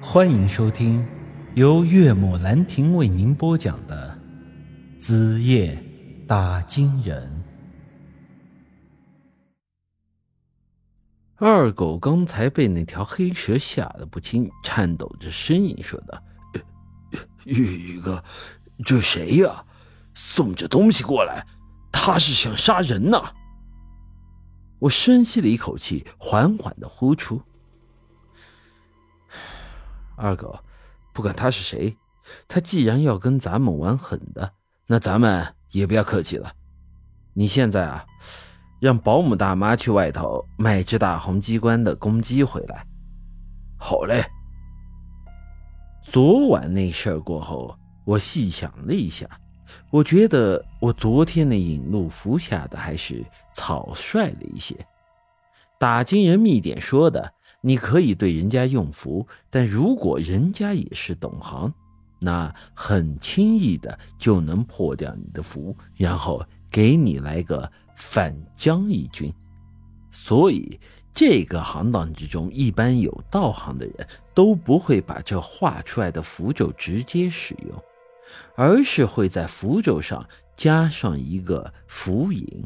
欢迎收听由岳母兰亭为您播讲的《子夜打金人》。二狗刚才被那条黑蛇吓得不轻，颤抖着声音说道：“玉玉哥，这谁呀？送这东西过来，他是想杀人呐！”我深吸了一口气，缓缓的呼出。二狗，不管他是谁，他既然要跟咱们玩狠的，那咱们也不要客气了。你现在啊，让保姆大妈去外头买只大红机关的公鸡回来。好嘞。昨晚那事儿过后，我细想了一下，我觉得我昨天那引路符下的还是草率了一些。打金人密典说的。你可以对人家用符，但如果人家也是懂行，那很轻易的就能破掉你的符，然后给你来个反将一军。所以这个行当之中，一般有道行的人都不会把这画出来的符咒直接使用，而是会在符咒上加上一个符引。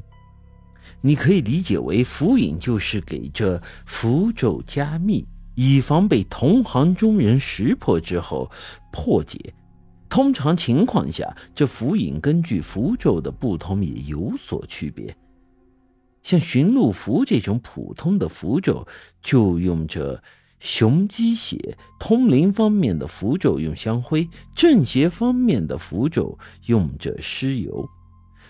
你可以理解为符引就是给这符咒加密，以防被同行中人识破之后破解。通常情况下，这符引根据符咒的不同也有所区别。像寻路符这种普通的符咒，就用着雄鸡血；通灵方面的符咒用香灰；正邪方面的符咒用着尸油。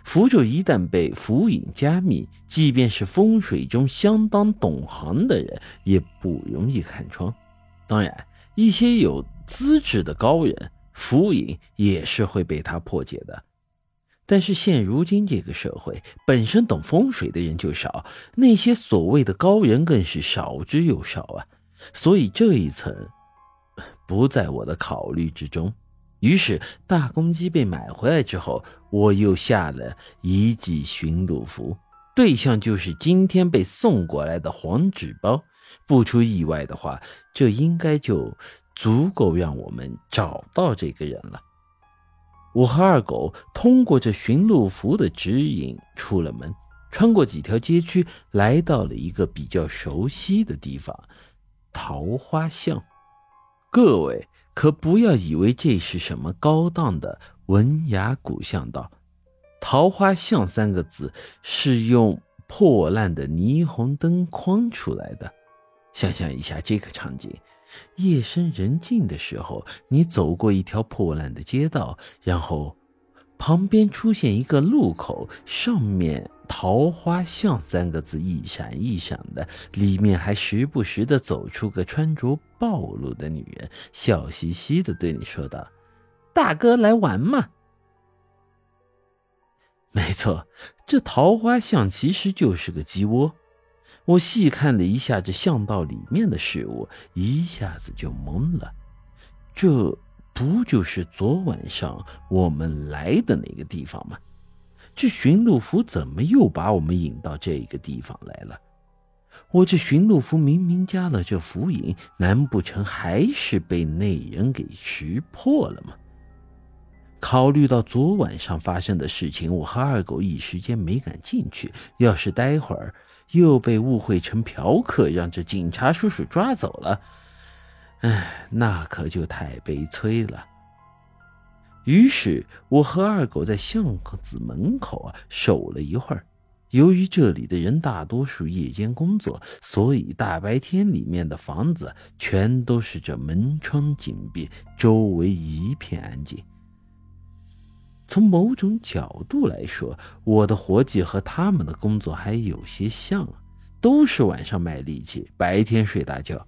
符咒一旦被符引加密，即便是风水中相当懂行的人也不容易看穿。当然，一些有资质的高人，符引也是会被他破解的。但是现如今这个社会，本身懂风水的人就少，那些所谓的高人更是少之又少啊。所以这一层不在我的考虑之中。于是，大公鸡被买回来之后，我又下了一记寻路符，对象就是今天被送过来的黄纸包。不出意外的话，这应该就足够让我们找到这个人了。我和二狗通过这寻路符的指引出了门，穿过几条街区，来到了一个比较熟悉的地方——桃花巷。各位。可不要以为这是什么高档的文雅古巷道，桃花巷三个字是用破烂的霓虹灯框出来的。想象一下这个场景：夜深人静的时候，你走过一条破烂的街道，然后。旁边出现一个路口，上面“桃花巷”三个字一闪一闪的，里面还时不时的走出个穿着暴露的女人，笑嘻嘻的对你说道：“大哥来玩嘛。”没错，这桃花巷其实就是个鸡窝。我细看了一下这巷道里面的事物，一下子就懵了。这。不就是昨晚上我们来的那个地方吗？这巡路符怎么又把我们引到这个地方来了？我这寻路符明明加了这符引，难不成还是被那人给识破了吗？考虑到昨晚上发生的事情，我和二狗一时间没敢进去。要是待会儿又被误会成嫖客，让这警察叔叔抓走了。哎，那可就太悲催了。于是，我和二狗在巷子门口啊守了一会儿。由于这里的人大多数夜间工作，所以大白天里面的房子全都是这门窗紧闭，周围一片安静。从某种角度来说，我的活计和他们的工作还有些像，都是晚上卖力气，白天睡大觉。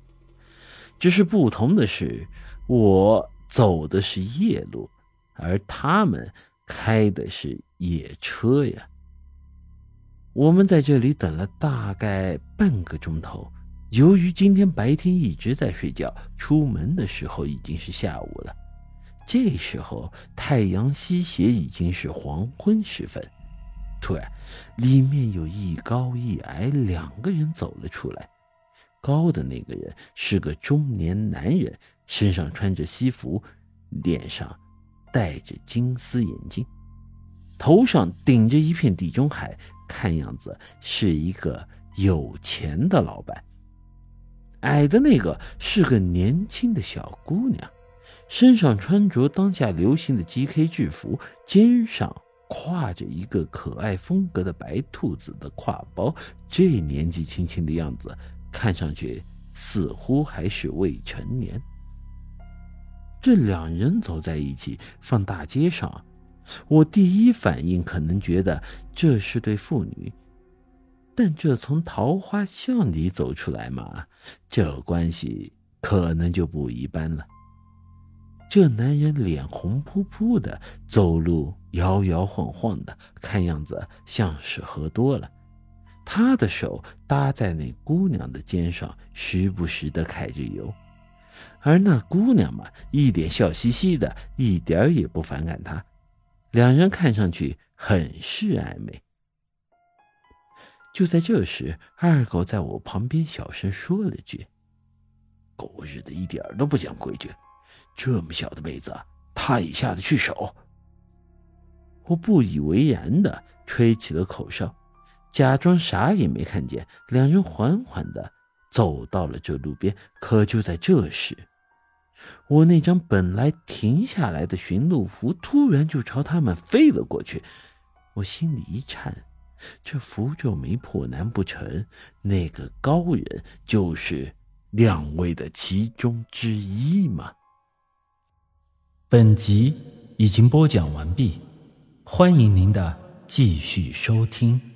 只是不同的是，我走的是夜路，而他们开的是夜车呀。我们在这里等了大概半个钟头。由于今天白天一直在睡觉，出门的时候已经是下午了。这时候太阳西斜，已经是黄昏时分。突然，里面有一高一矮两个人走了出来。高的那个人是个中年男人，身上穿着西服，脸上戴着金丝眼镜，头上顶着一片地中海，看样子是一个有钱的老板。矮的那个是个年轻的小姑娘，身上穿着当下流行的 GK 制服，肩上挎着一个可爱风格的白兔子的挎包。这年纪轻轻的样子，看上去似乎还是未成年。这两人走在一起，放大街上，我第一反应可能觉得这是对父女。但这从桃花巷里走出来嘛，这关系可能就不一般了。这男人脸红扑扑的，走路摇摇晃晃的，看样子像是喝多了。他的手搭在那姑娘的肩上，时不时的揩着油，而那姑娘嘛，一脸笑嘻嘻的，一点也不反感他。两人看上去很是暧昧。就在这时，二狗在我旁边小声说了句：“狗日的，一点都不讲规矩！这么小的妹子，他也下得去手？”我不以为然的吹起了口哨，假装啥也没看见。两人缓缓的走到了这路边，可就在这时，我那张本来停下来的驯鹿服突然就朝他们飞了过去，我心里一颤。这符咒没破，难不成那个高人就是两位的其中之一吗？本集已经播讲完毕，欢迎您的继续收听。